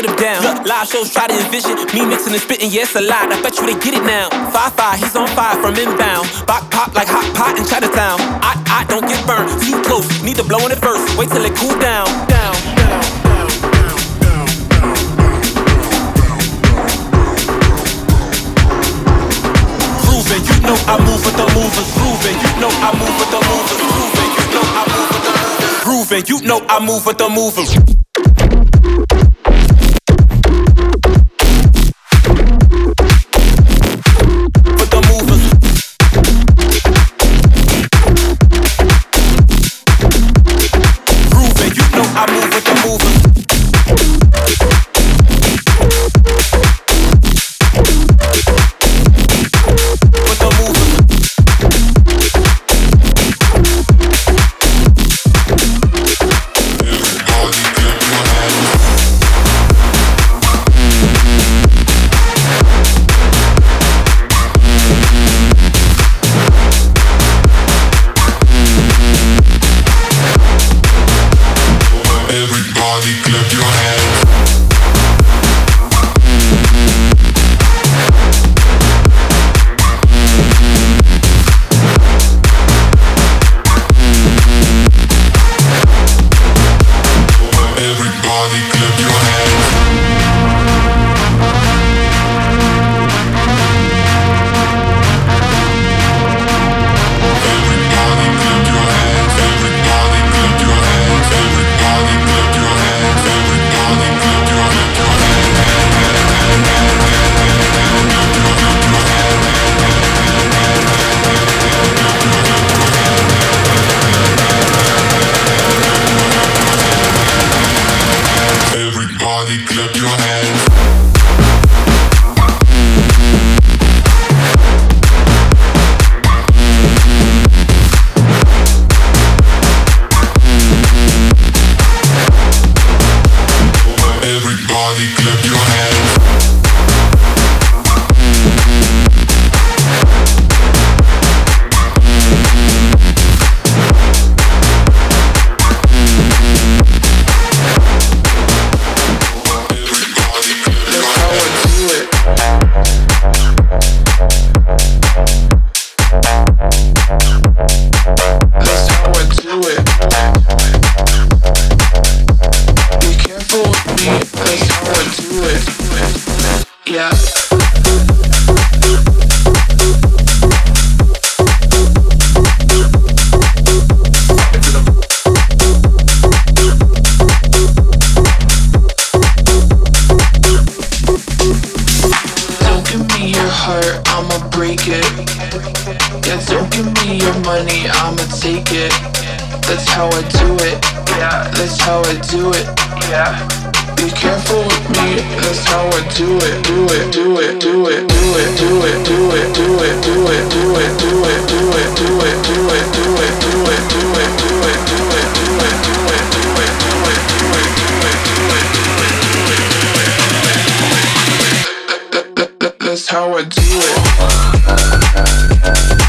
Kitchen, them down. Look, live shows try to envision me mixing and spitting. Yeah, it's a lot. I bet you they get it now. Five five, he's on fire from inbound. Bop pop like hot pot in Chinatown. I I don't get burned. Too close. Need to blow on it first. Wait till it cool down. Down. down. you know I move with the movers. Grooving, you know I move with the movers. Grooving, you know I move with the movers. Grooving, you know I move with the movers. break it. Yeah, don't give me your money, I'ma take it. That's how I do it. Yeah, that's how I do it. Yeah. Be careful with me, that's how I do it, do it, do it, do it, do it, do it, do it, do it, do it, do it, do it, do it, do it, do it, do it, do it, do it. that's how I do it.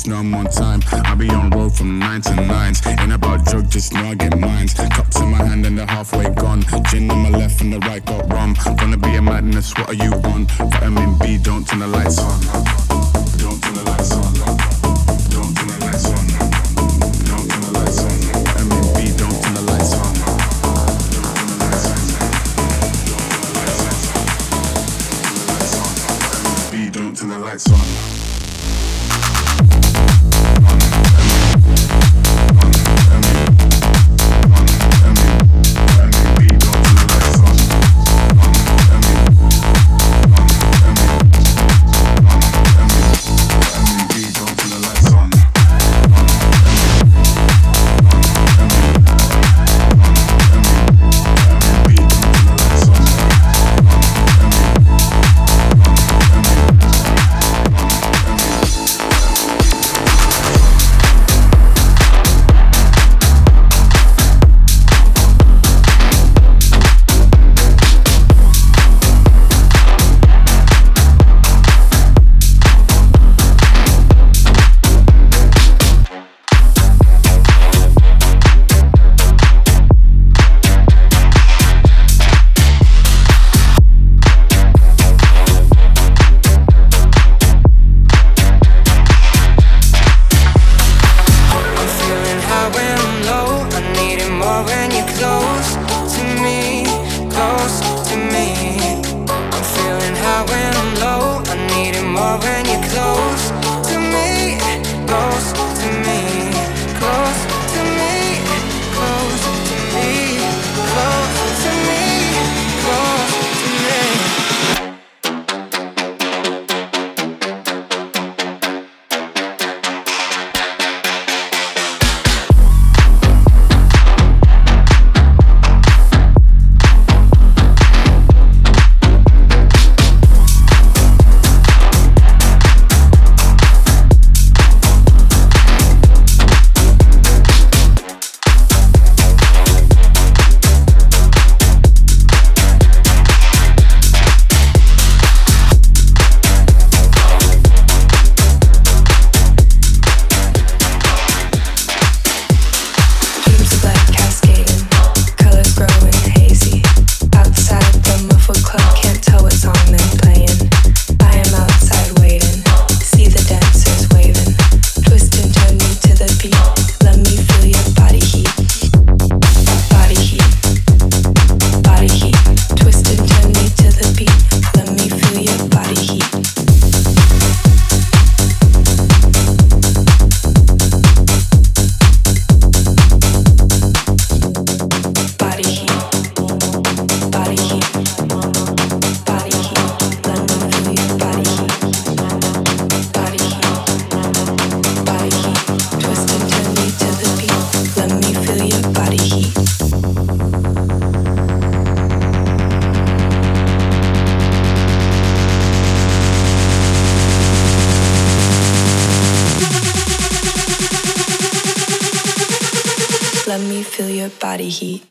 just know I'm on time. I be on road from nine to nines. Ain't about drug, just know I get mines. Cups in my hand and they're halfway gone. Gin on my left and the right got rum. Gonna be a madness, what are you on? Vitamin B, don't turn the lights on. heat.